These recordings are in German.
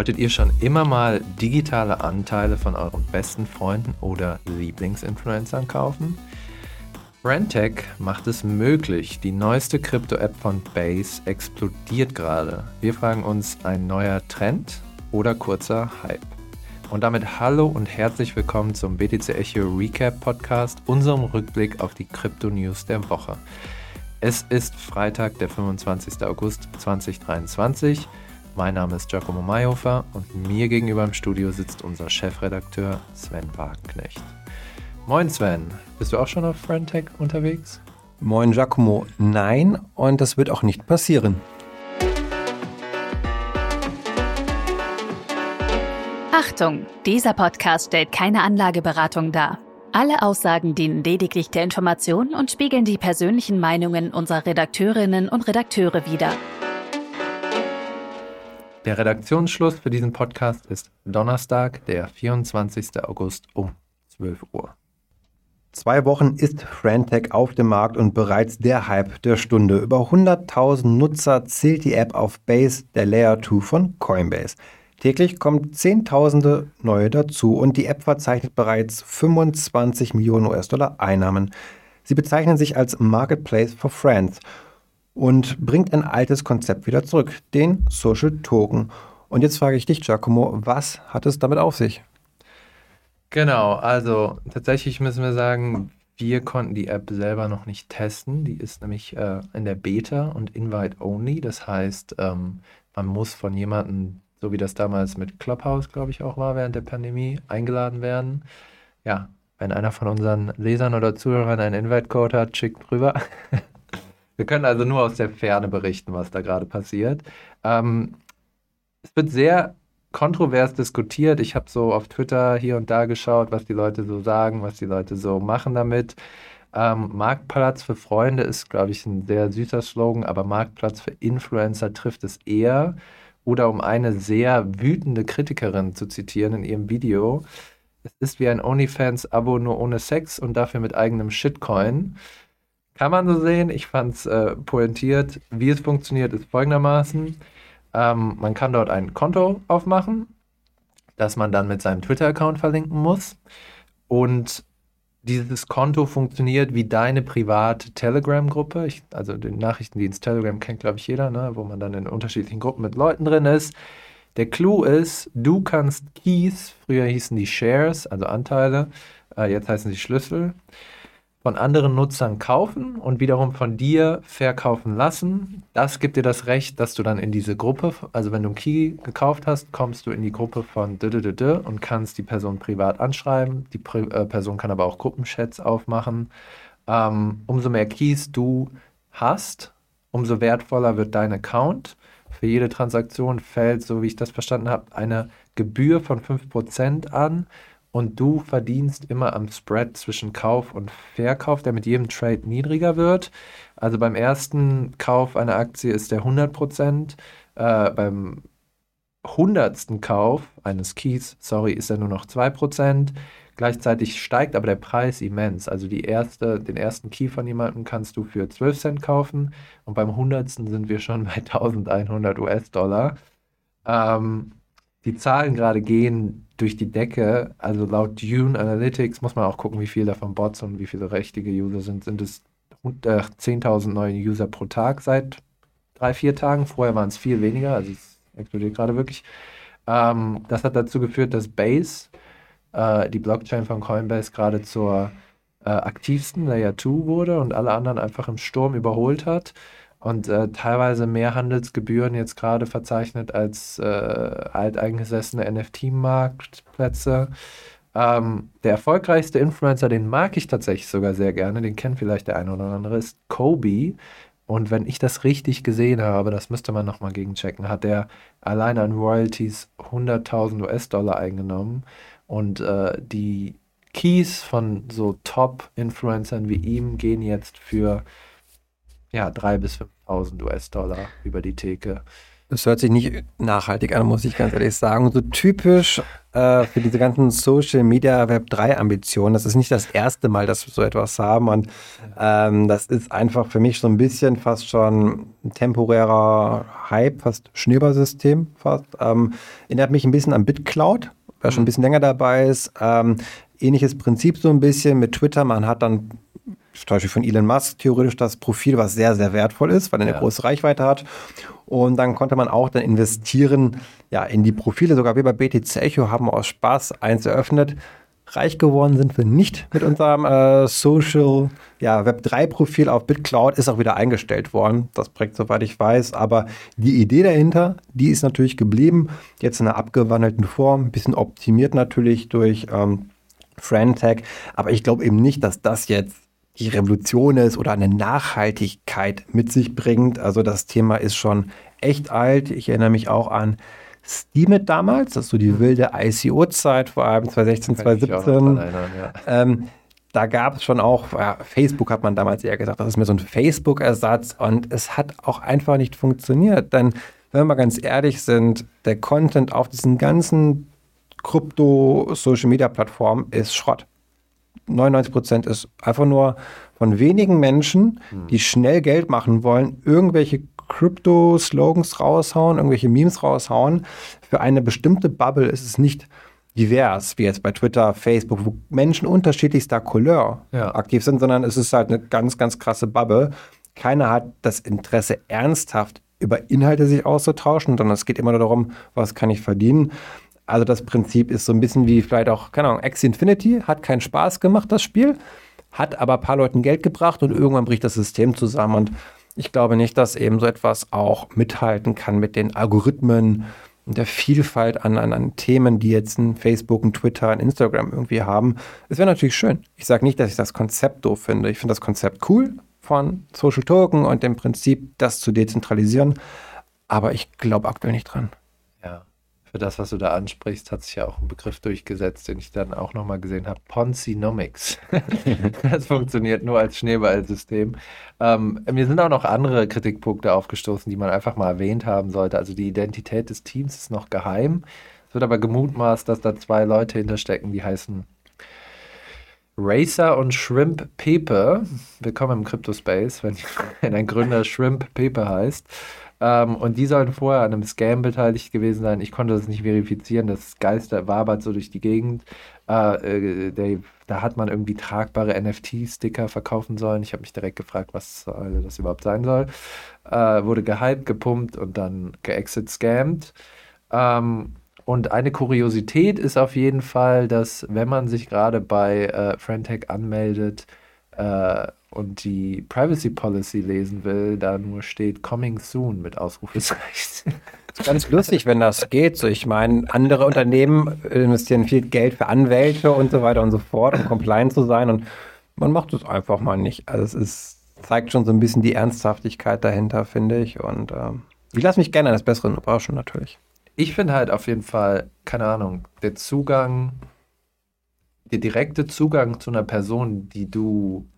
Wolltet ihr schon immer mal digitale Anteile von euren besten Freunden oder Lieblingsinfluencern kaufen? Brandtech macht es möglich. Die neueste Krypto-App von Base explodiert gerade. Wir fragen uns, ein neuer Trend oder kurzer Hype? Und damit hallo und herzlich willkommen zum BTC Echo Recap Podcast, unserem Rückblick auf die Krypto-News der Woche. Es ist Freitag, der 25. August 2023. Mein Name ist Giacomo Mayhofer und mir gegenüber im Studio sitzt unser Chefredakteur Sven Wagenknecht. Moin Sven, bist du auch schon auf Friendtech unterwegs? Moin Giacomo, nein und das wird auch nicht passieren. Achtung, dieser Podcast stellt keine Anlageberatung dar. Alle Aussagen dienen lediglich der Information und spiegeln die persönlichen Meinungen unserer Redakteurinnen und Redakteure wider. Der Redaktionsschluss für diesen Podcast ist Donnerstag, der 24. August um 12 Uhr. Zwei Wochen ist Frantech auf dem Markt und bereits der Hype der Stunde. Über 100.000 Nutzer zählt die App auf Base, der Layer 2 von Coinbase. Täglich kommen Zehntausende neue dazu und die App verzeichnet bereits 25 Millionen US-Dollar Einnahmen. Sie bezeichnen sich als Marketplace for Friends und bringt ein altes Konzept wieder zurück, den Social Token. Und jetzt frage ich dich, Giacomo, was hat es damit auf sich? Genau, also tatsächlich müssen wir sagen, wir konnten die App selber noch nicht testen. Die ist nämlich äh, in der Beta und Invite Only. Das heißt, ähm, man muss von jemandem, so wie das damals mit Clubhouse, glaube ich, auch war während der Pandemie, eingeladen werden. Ja, wenn einer von unseren Lesern oder Zuhörern einen Invite-Code hat, schickt rüber. Wir können also nur aus der Ferne berichten, was da gerade passiert. Ähm, es wird sehr kontrovers diskutiert. Ich habe so auf Twitter hier und da geschaut, was die Leute so sagen, was die Leute so machen damit. Ähm, Marktplatz für Freunde ist, glaube ich, ein sehr süßer Slogan, aber Marktplatz für Influencer trifft es eher. Oder um eine sehr wütende Kritikerin zu zitieren in ihrem Video, es ist wie ein OnlyFans-Abo nur ohne Sex und dafür mit eigenem Shitcoin. Kann man so sehen. Ich fand es äh, pointiert. Wie es funktioniert, ist folgendermaßen. Ähm, man kann dort ein Konto aufmachen, das man dann mit seinem Twitter-Account verlinken muss. Und dieses Konto funktioniert wie deine private Telegram-Gruppe. Also den Nachrichtendienst Telegram kennt, glaube ich, jeder, ne? wo man dann in unterschiedlichen Gruppen mit Leuten drin ist. Der Clou ist, du kannst Keys, früher hießen die Shares, also Anteile, äh, jetzt heißen sie Schlüssel, von anderen Nutzern kaufen und wiederum von dir verkaufen lassen. Das gibt dir das Recht, dass du dann in diese Gruppe, also wenn du einen Key gekauft hast, kommst du in die Gruppe von und kannst die Person privat anschreiben. Die Pri äh, Person kann aber auch Gruppenchats aufmachen. Ähm, umso mehr Keys du hast, umso wertvoller wird dein Account. Für jede Transaktion fällt, so wie ich das verstanden habe, eine Gebühr von 5% an und du verdienst immer am Spread zwischen Kauf und Verkauf, der mit jedem Trade niedriger wird. Also beim ersten Kauf einer Aktie ist der 100%, äh, beim hundertsten Kauf eines Keys, sorry, ist er nur noch 2%. Gleichzeitig steigt aber der Preis immens. Also die erste, den ersten Key von jemandem kannst du für 12 Cent kaufen und beim hundertsten sind wir schon bei 1100 US-Dollar. Ähm, die Zahlen gerade gehen durch die Decke. Also laut Dune Analytics muss man auch gucken, wie viele davon Bots und wie viele richtige User sind. Sind es 10.000 neue User pro Tag seit drei, vier Tagen. Vorher waren es viel weniger, also es explodiert gerade wirklich. Ähm, das hat dazu geführt, dass Base, äh, die Blockchain von Coinbase, gerade zur äh, aktivsten Layer 2 wurde und alle anderen einfach im Sturm überholt hat und äh, teilweise mehr Handelsgebühren jetzt gerade verzeichnet als äh, alteingesessene NFT-Marktplätze. Ähm, der erfolgreichste Influencer, den mag ich tatsächlich sogar sehr gerne, den kennt vielleicht der eine oder andere, ist Kobe. Und wenn ich das richtig gesehen habe, das müsste man nochmal gegenchecken, hat er allein an Royalties 100.000 US-Dollar eingenommen. Und äh, die Keys von so Top-Influencern wie ihm gehen jetzt für ja, 3.000 bis 5.000 US-Dollar über die Theke. Das hört sich nicht nachhaltig an, muss ich ganz ehrlich sagen. So typisch äh, für diese ganzen Social Media Web 3 Ambitionen. Das ist nicht das erste Mal, dass wir so etwas haben. Und ähm, das ist einfach für mich so ein bisschen fast schon ein temporärer Hype, fast Schneeballsystem fast. Ähm, erinnert mich ein bisschen an BitCloud, wer schon ein bisschen länger dabei ist. Ähm, ähnliches Prinzip so ein bisschen mit Twitter. Man hat dann zum Beispiel von Elon Musk theoretisch das Profil, was sehr, sehr wertvoll ist, weil er eine ja. große Reichweite hat. Und dann konnte man auch dann investieren ja, in die Profile. Sogar wir bei BTC Echo haben aus Spaß eins eröffnet. Reich geworden sind wir nicht mit unserem äh, Social ja, Web 3 Profil auf BitCloud ist auch wieder eingestellt worden. Das Projekt, soweit ich weiß. Aber die Idee dahinter, die ist natürlich geblieben. Jetzt in einer abgewandelten Form, ein bisschen optimiert natürlich durch ähm, Frantag. Aber ich glaube eben nicht, dass das jetzt die Revolution ist oder eine Nachhaltigkeit mit sich bringt. Also das Thema ist schon echt alt. Ich erinnere mich auch an Steemit damals, das ist so die wilde ICO-Zeit, vor allem 2016, 2017. Erinnern, ja. ähm, da gab es schon auch, ja, Facebook hat man damals eher gesagt, das ist mir so ein Facebook-Ersatz und es hat auch einfach nicht funktioniert. Denn wenn wir mal ganz ehrlich sind, der Content auf diesen ganzen Krypto-Social-Media-Plattformen ist Schrott. 99 Prozent ist einfach nur von wenigen Menschen, hm. die schnell Geld machen wollen, irgendwelche Crypto-Slogans raushauen, irgendwelche Memes raushauen. Für eine bestimmte Bubble ist es nicht divers, wie jetzt bei Twitter, Facebook, wo Menschen unterschiedlichster Couleur ja. aktiv sind, sondern es ist halt eine ganz, ganz krasse Bubble. Keiner hat das Interesse, ernsthaft über Inhalte sich auszutauschen, sondern es geht immer nur darum, was kann ich verdienen. Also das Prinzip ist so ein bisschen wie vielleicht auch, keine Ahnung, X Infinity, hat keinen Spaß gemacht, das Spiel, hat aber ein paar Leuten Geld gebracht und irgendwann bricht das System zusammen. Und ich glaube nicht, dass eben so etwas auch mithalten kann mit den Algorithmen und der Vielfalt an, an, an Themen, die jetzt ein Facebook, ein Twitter, ein Instagram irgendwie haben. Es wäre natürlich schön. Ich sage nicht, dass ich das Konzept doof finde. Ich finde das Konzept cool von Social Token und dem Prinzip, das zu dezentralisieren. Aber ich glaube aktuell nicht dran. Ja für das, was du da ansprichst, hat sich ja auch ein Begriff durchgesetzt, den ich dann auch nochmal gesehen habe. Ponzinomics. das funktioniert nur als Schneeballsystem. Ähm, mir sind auch noch andere Kritikpunkte aufgestoßen, die man einfach mal erwähnt haben sollte. Also die Identität des Teams ist noch geheim. Es wird aber gemutmaßt, dass da zwei Leute hinterstecken, die heißen Racer und Shrimp Pepe. Willkommen im Crypto-Space, wenn, wenn ein Gründer Shrimp Pepe heißt. Ähm, und die sollten vorher an einem Scam beteiligt gewesen sein. Ich konnte das nicht verifizieren. Das Geister wabert so durch die Gegend. Äh, äh, der, da hat man irgendwie tragbare NFT-Sticker verkaufen sollen. Ich habe mich direkt gefragt, was das überhaupt sein soll. Äh, wurde gehypt, gepumpt und dann geexit-scammed. Ähm, und eine Kuriosität ist auf jeden Fall, dass wenn man sich gerade bei äh, Frentech anmeldet, äh, und die Privacy Policy lesen will, da nur steht Coming Soon mit Ausrufezeichen. Das ist ganz lustig, wenn das geht. So, ich meine, andere Unternehmen investieren viel Geld für Anwälte und so weiter und so fort, um compliant zu sein und man macht es einfach mal nicht. Also es ist, zeigt schon so ein bisschen die Ernsthaftigkeit dahinter, finde ich. Und äh, ich lasse mich gerne eines Besseren überraschen, natürlich. Ich finde halt auf jeden Fall, keine Ahnung, der Zugang, der direkte Zugang zu einer Person, die du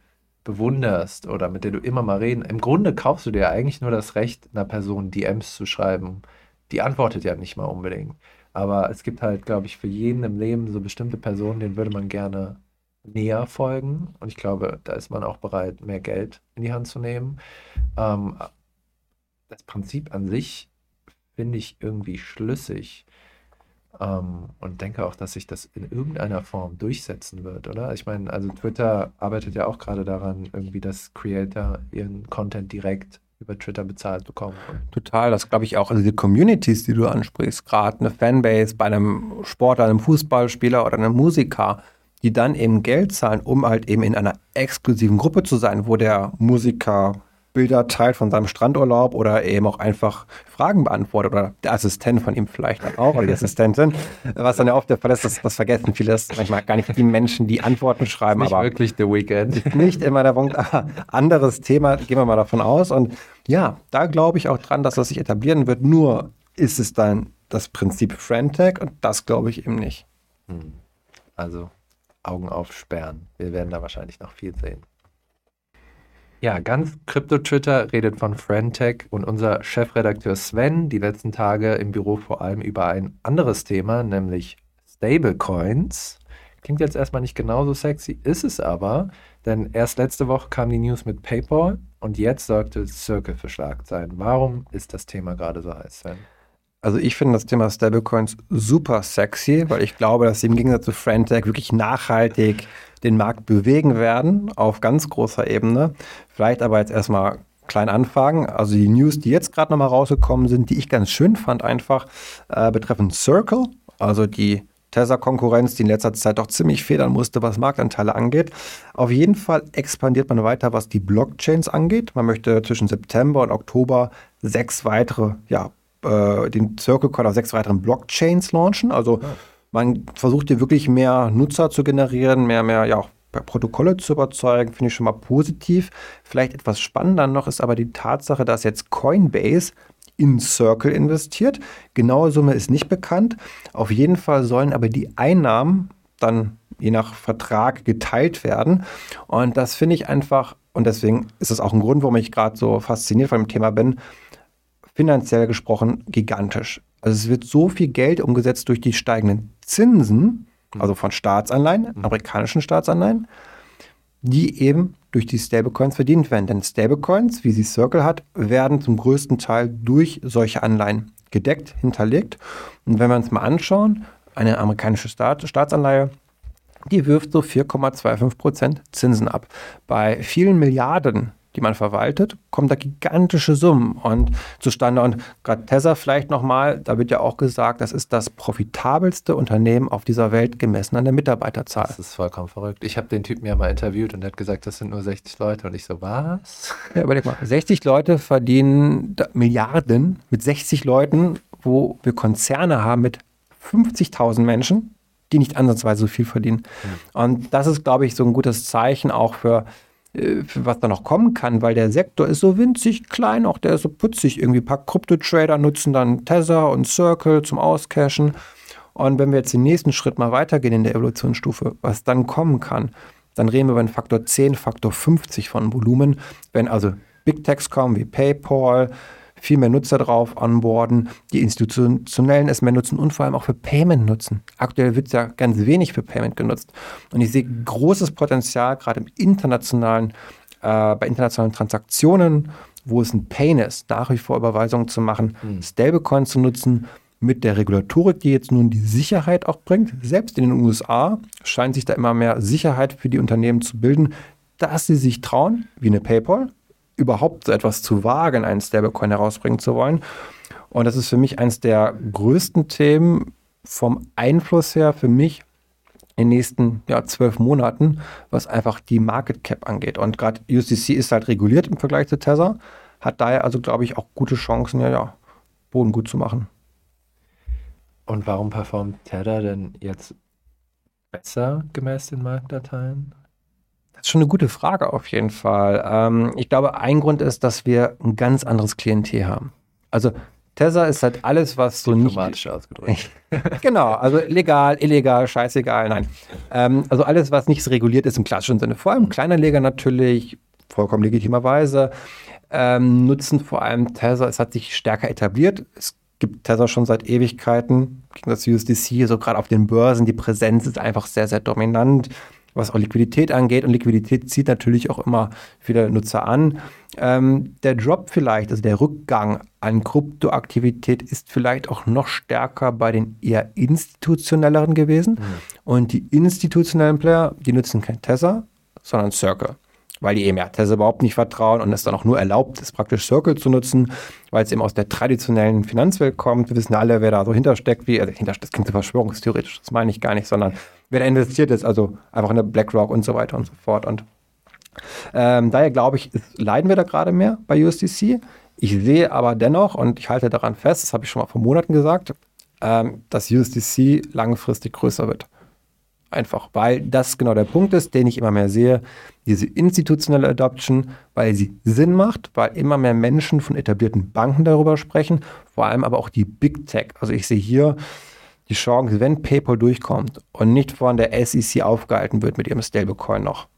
bewunderst oder mit der du immer mal reden. Im Grunde kaufst du dir eigentlich nur das Recht, einer Person DMs zu schreiben. Die antwortet ja nicht mal unbedingt. Aber es gibt halt, glaube ich, für jeden im Leben so bestimmte Personen, denen würde man gerne näher folgen. Und ich glaube, da ist man auch bereit, mehr Geld in die Hand zu nehmen. Ähm, das Prinzip an sich finde ich irgendwie schlüssig. Ähm, und denke auch, dass sich das in irgendeiner Form durchsetzen wird, oder? Ich meine, also Twitter arbeitet ja auch gerade daran, irgendwie, dass Creator ihren Content direkt über Twitter bezahlt bekommen. Total, das glaube ich auch. Also die Communities, die du ansprichst, gerade eine Fanbase bei einem Sportler, einem Fußballspieler oder einem Musiker, die dann eben Geld zahlen, um halt eben in einer exklusiven Gruppe zu sein, wo der Musiker Bilder teilt von seinem Strandurlaub oder eben auch einfach Fragen beantwortet oder der Assistent von ihm vielleicht auch oder die Assistentin. Was dann ja oft der Fall ist, das, das vergessen viele, das manchmal gar nicht die Menschen, die Antworten schreiben. Nicht aber wirklich The Weekend. Nicht immer der Punkt. Aber anderes Thema, gehen wir mal davon aus. Und ja, da glaube ich auch dran, dass das sich etablieren wird. Nur ist es dann das Prinzip Friendtag und das glaube ich eben nicht. Hm. Also Augen aufsperren. Wir werden da wahrscheinlich noch viel sehen. Ja, ganz Krypto-Twitter redet von Frentech und unser Chefredakteur Sven die letzten Tage im Büro vor allem über ein anderes Thema, nämlich Stablecoins. Klingt jetzt erstmal nicht genauso sexy, ist es aber, denn erst letzte Woche kam die News mit PayPal und jetzt sorgte Circle für Schlagzeilen. Warum ist das Thema gerade so heiß, Sven? Also ich finde das Thema Stablecoins super sexy, weil ich glaube, dass sie im Gegensatz zu Frentech wirklich nachhaltig den Markt bewegen werden auf ganz großer Ebene. Vielleicht aber jetzt erstmal klein anfangen. Also die News, die jetzt gerade nochmal rausgekommen sind, die ich ganz schön fand, einfach äh, betreffend Circle, also die Tesla-Konkurrenz, die in letzter Zeit doch ziemlich federn musste, was Marktanteile angeht. Auf jeden Fall expandiert man weiter, was die Blockchains angeht. Man möchte zwischen September und Oktober sechs weitere ja, äh, den Circle Coin auf sechs weiteren Blockchains launchen. Also ja. Man versucht hier wirklich mehr Nutzer zu generieren, mehr, mehr, ja, Protokolle zu überzeugen, finde ich schon mal positiv. Vielleicht etwas spannender noch ist aber die Tatsache, dass jetzt Coinbase in Circle investiert. Genaue Summe ist nicht bekannt. Auf jeden Fall sollen aber die Einnahmen dann je nach Vertrag geteilt werden. Und das finde ich einfach, und deswegen ist das auch ein Grund, warum ich gerade so fasziniert von dem Thema bin, finanziell gesprochen gigantisch. Also es wird so viel Geld umgesetzt durch die steigenden Zinsen, also von Staatsanleihen, mhm. amerikanischen Staatsanleihen, die eben durch die Stablecoins verdient werden. Denn Stablecoins, wie sie Circle hat, werden zum größten Teil durch solche Anleihen gedeckt, hinterlegt. Und wenn wir uns mal anschauen, eine amerikanische Staat, Staatsanleihe, die wirft so 4,25% Zinsen ab. Bei vielen Milliarden die man verwaltet, kommen da gigantische Summen und zustande. Und gerade Tesla vielleicht nochmal, da wird ja auch gesagt, das ist das profitabelste Unternehmen auf dieser Welt gemessen an der Mitarbeiterzahl. Das ist vollkommen verrückt. Ich habe den Typen ja mal interviewt und er hat gesagt, das sind nur 60 Leute. Und ich so, was? Ja, überleg mal, 60 Leute verdienen Milliarden mit 60 Leuten, wo wir Konzerne haben mit 50.000 Menschen, die nicht ansatzweise so viel verdienen. Mhm. Und das ist, glaube ich, so ein gutes Zeichen auch für was da noch kommen kann, weil der Sektor ist so winzig klein, auch der ist so putzig. Irgendwie ein paar Krypto-Trader nutzen dann Tether und Circle zum Auscashen. Und wenn wir jetzt den nächsten Schritt mal weitergehen in der Evolutionsstufe, was dann kommen kann, dann reden wir über einen Faktor 10, Faktor 50 von Volumen. Wenn also Big Techs kommen wie PayPal, viel mehr Nutzer drauf onboarden, die Institutionellen es mehr nutzen und vor allem auch für Payment nutzen. Aktuell wird es ja ganz wenig für Payment genutzt. Und ich sehe großes Potenzial, gerade im internationalen, äh, bei internationalen Transaktionen, wo es ein Pain ist, nach wie vor Überweisungen zu machen, mhm. Stablecoin zu nutzen, mit der Regulatorik, die jetzt nun die Sicherheit auch bringt. Selbst in den USA scheint sich da immer mehr Sicherheit für die Unternehmen zu bilden, dass sie sich trauen, wie eine PayPal, überhaupt so etwas zu wagen, einen Stablecoin herausbringen zu wollen. Und das ist für mich eines der größten Themen vom Einfluss her für mich in den nächsten ja, zwölf Monaten, was einfach die Market Cap angeht. Und gerade USDC ist halt reguliert im Vergleich zu Tether, hat daher also, glaube ich, auch gute Chancen, ja, ja, Boden gut zu machen. Und warum performt Tether denn jetzt besser gemäß den Marktdateien? Das ist schon eine gute Frage auf jeden Fall. Ähm, ich glaube, ein Grund ist, dass wir ein ganz anderes Klientel haben. Also Tesla ist halt alles, was so nicht. ausgedrückt. genau, also legal, illegal, scheißegal, nein. Ähm, also alles, was nicht reguliert ist im klassischen Sinne. Vor allem Kleinanleger natürlich, vollkommen legitimerweise, ähm, nutzen vor allem Tesla. Es hat sich stärker etabliert. Es gibt Tesla schon seit Ewigkeiten. Gegen das USDC, so gerade auf den Börsen, die Präsenz ist einfach sehr, sehr dominant was auch Liquidität angeht. Und Liquidität zieht natürlich auch immer viele Nutzer an. Ähm, der Drop vielleicht, also der Rückgang an Kryptoaktivität ist vielleicht auch noch stärker bei den eher institutionelleren gewesen. Mhm. Und die institutionellen Player, die nutzen kein Tether, sondern Circle. Weil die eben ja Tether überhaupt nicht vertrauen und es dann auch nur erlaubt ist, praktisch Circle zu nutzen, weil es eben aus der traditionellen Finanzwelt kommt. Wir wissen alle, wer da so hintersteckt, wie, also hintersteckt, das klingt so verschwörungstheoretisch, das meine ich gar nicht, sondern wer da investiert ist, also einfach in der BlackRock und so weiter und so fort. Und ähm, daher glaube ich, leiden wir da gerade mehr bei USDC. Ich sehe aber dennoch, und ich halte daran fest, das habe ich schon mal vor Monaten gesagt, ähm, dass USDC langfristig größer wird. Einfach, weil das genau der Punkt ist, den ich immer mehr sehe. Diese institutionelle Adoption, weil sie Sinn macht, weil immer mehr Menschen von etablierten Banken darüber sprechen, vor allem aber auch die Big Tech. Also ich sehe hier die Chance, wenn PayPal durchkommt und nicht von der SEC aufgehalten wird mit ihrem Stablecoin noch,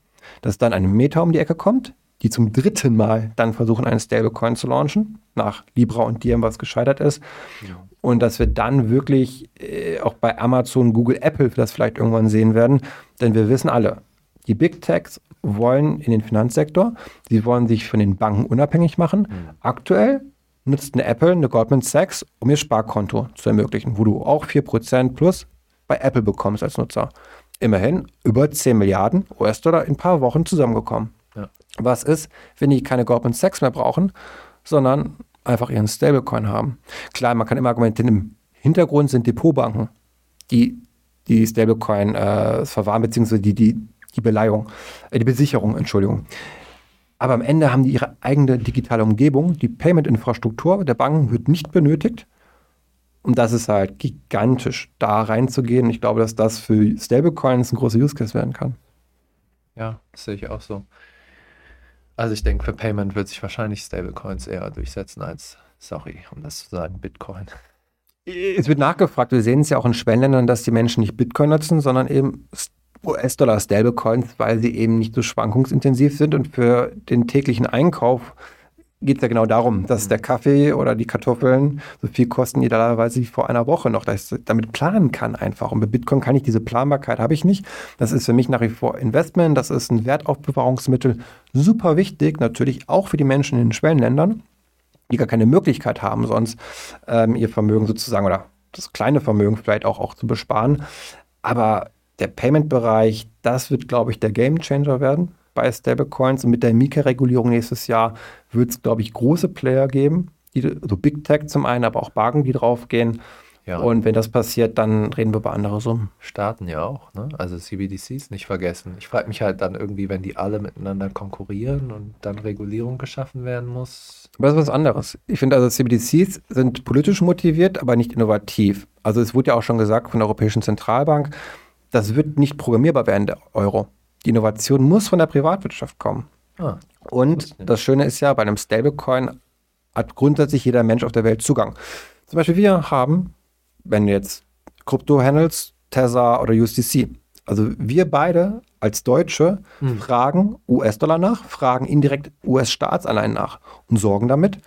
dass dann eine Meta um die Ecke kommt, die zum dritten Mal dann versuchen, einen Stablecoin zu launchen, nach Libra und Diem, was gescheitert ist. Ja. Und dass wir dann wirklich äh, auch bei Amazon, Google, Apple das vielleicht irgendwann sehen werden. Denn wir wissen alle, die Big Techs wollen in den Finanzsektor, sie wollen sich von den Banken unabhängig machen. Mhm. Aktuell nutzt eine Apple, eine Goldman Sachs, um ihr Sparkonto zu ermöglichen, wo du auch 4% plus bei Apple bekommst als Nutzer. Immerhin über 10 Milliarden US-Dollar in ein paar Wochen zusammengekommen. Ja. Was ist, wenn die keine Goldman Sachs mehr brauchen, sondern einfach ihren Stablecoin haben? Klar, man kann immer argumentieren, im Hintergrund sind Depotbanken, die die Stablecoin äh, verwahren, beziehungsweise die, die, die Beleihung, äh, die Besicherung, Entschuldigung. Aber am Ende haben die ihre eigene digitale Umgebung. Die Payment-Infrastruktur der Banken wird nicht benötigt. Und das ist halt gigantisch, da reinzugehen. Ich glaube, dass das für Stablecoins ein großer Use Case werden kann. Ja, sehe ich auch so. Also ich denke, für Payment wird sich wahrscheinlich Stablecoins eher durchsetzen als, sorry, um das zu sagen, Bitcoin. Es wird nachgefragt, wir sehen es ja auch in Schwellenländern, dass die Menschen nicht Bitcoin nutzen, sondern eben US-Dollar Stablecoins, weil sie eben nicht so schwankungsintensiv sind und für den täglichen Einkauf geht es ja genau darum, dass der Kaffee oder die Kartoffeln so viel kosten idealerweise wie vor einer Woche noch, dass ich damit planen kann einfach. Und bei Bitcoin kann ich diese Planbarkeit, habe ich nicht. Das ist für mich nach wie vor Investment, das ist ein Wertaufbewahrungsmittel, super wichtig, natürlich auch für die Menschen in den Schwellenländern, die gar keine Möglichkeit haben, sonst ähm, ihr Vermögen sozusagen oder das kleine Vermögen vielleicht auch, auch zu besparen. Aber der Payment-Bereich, das wird, glaube ich, der Game Changer werden bei Stablecoins. Und mit der Mika-Regulierung nächstes Jahr wird es, glaube ich, große Player geben, die, so Big Tech zum einen, aber auch Banken, die draufgehen. Ja. Und wenn das passiert, dann reden wir über andere Summen. Staaten ja auch, ne? Also CBDCs nicht vergessen. Ich frage mich halt dann irgendwie, wenn die alle miteinander konkurrieren und dann Regulierung geschaffen werden muss. Aber das ist was anderes. Ich finde also CBDCs sind politisch motiviert, aber nicht innovativ. Also es wurde ja auch schon gesagt von der Europäischen Zentralbank, das wird nicht programmierbar werden, der Euro. Die Innovation muss von der Privatwirtschaft kommen. Ah, und das Schöne ist ja, bei einem Stablecoin hat grundsätzlich jeder Mensch auf der Welt Zugang. Zum Beispiel wir haben, wenn du jetzt Krypto handelst, Tether oder USDC. Also wir beide als Deutsche hm. fragen US-Dollar nach, fragen indirekt US-Staatsanleihen nach und sorgen damit,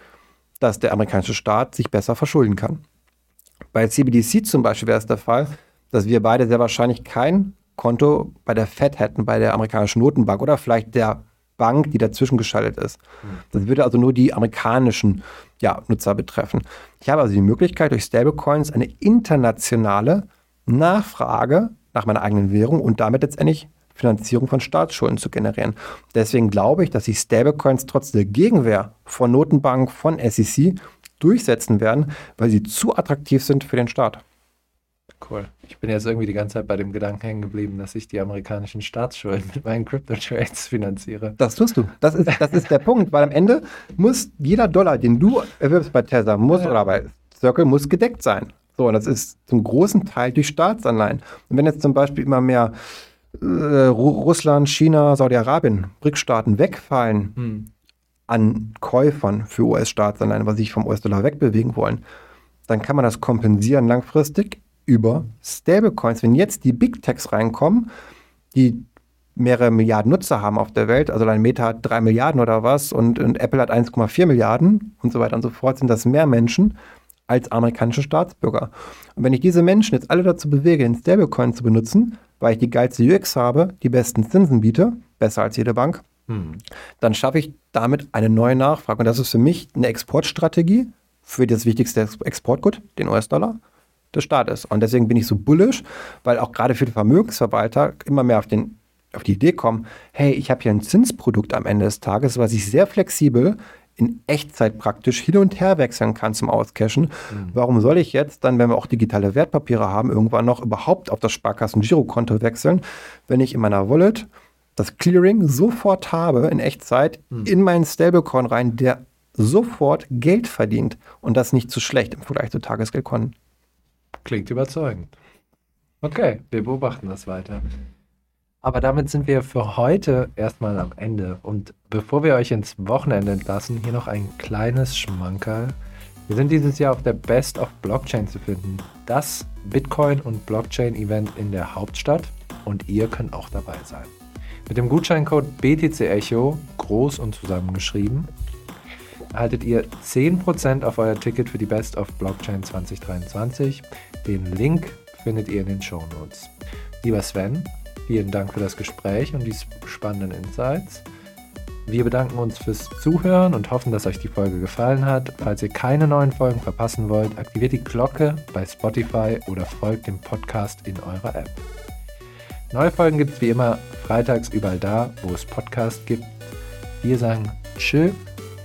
dass der amerikanische Staat sich besser verschulden kann. Bei CBDC zum Beispiel wäre es der Fall, dass wir beide sehr wahrscheinlich kein Konto bei der Fed hätten, bei der amerikanischen Notenbank oder vielleicht der Bank, die dazwischen geschaltet ist. Hm. Das würde also nur die amerikanischen ja, Nutzer betreffen. Ich habe also die Möglichkeit, durch Stablecoins eine internationale Nachfrage nach meiner eigenen Währung und damit letztendlich Finanzierung von Staatsschulden zu generieren. Deswegen glaube ich, dass sich Stablecoins trotz der Gegenwehr von Notenbank, von SEC durchsetzen werden, weil sie zu attraktiv sind für den Staat. Cool. Ich bin jetzt irgendwie die ganze Zeit bei dem Gedanken hängen geblieben, dass ich die amerikanischen Staatsschulden mit meinen Crypto-Trades finanziere. Das tust du. Das ist, das ist der Punkt, weil am Ende muss jeder Dollar, den du erwirbst bei Tesla, muss ja. oder bei Circle, muss gedeckt sein. So, und das ist zum großen Teil durch Staatsanleihen. Und wenn jetzt zum Beispiel immer mehr äh, Russland, China, Saudi-Arabien, BRIC-Staaten wegfallen hm. an Käufern für US-Staatsanleihen, weil sie sich vom US-Dollar wegbewegen wollen, dann kann man das kompensieren langfristig über Stablecoins. Wenn jetzt die Big Techs reinkommen, die mehrere Milliarden Nutzer haben auf der Welt, also ein Meta hat drei Milliarden oder was und, und Apple hat 1,4 Milliarden und so weiter und so fort, sind das mehr Menschen als amerikanische Staatsbürger. Und wenn ich diese Menschen jetzt alle dazu bewege, den Stablecoin zu benutzen, weil ich die geilste UX habe, die besten Zinsen biete, besser als jede Bank, hm. dann schaffe ich damit eine neue Nachfrage. Und das ist für mich eine Exportstrategie für das wichtigste Exportgut, den US-Dollar des Staates. Und deswegen bin ich so bullish, weil auch gerade für die Vermögensverwalter immer mehr auf, den, auf die Idee kommen, hey, ich habe hier ein Zinsprodukt am Ende des Tages, was ich sehr flexibel in Echtzeit praktisch hin und her wechseln kann zum Auscashen. Mhm. Warum soll ich jetzt dann, wenn wir auch digitale Wertpapiere haben, irgendwann noch überhaupt auf das Sparkassen-Girokonto wechseln, wenn ich in meiner Wallet das Clearing sofort habe in Echtzeit mhm. in meinen Stablecoin rein, der sofort Geld verdient und das nicht zu schlecht im Vergleich zu Tagesgeldkonten. Klingt überzeugend. Okay, wir beobachten das weiter. Aber damit sind wir für heute erstmal am Ende. Und bevor wir euch ins Wochenende entlassen, hier noch ein kleines Schmankerl. Wir sind dieses Jahr auf der Best of Blockchain zu finden. Das Bitcoin- und Blockchain-Event in der Hauptstadt. Und ihr könnt auch dabei sein. Mit dem Gutscheincode BTC Echo groß und zusammengeschrieben, erhaltet ihr 10% auf euer Ticket für die Best of Blockchain 2023. Den Link findet ihr in den Show Notes. Lieber Sven, vielen Dank für das Gespräch und die spannenden Insights. Wir bedanken uns fürs Zuhören und hoffen, dass euch die Folge gefallen hat. Falls ihr keine neuen Folgen verpassen wollt, aktiviert die Glocke bei Spotify oder folgt dem Podcast in eurer App. Neue Folgen gibt es wie immer freitags überall da, wo es Podcasts gibt. Wir sagen Tschö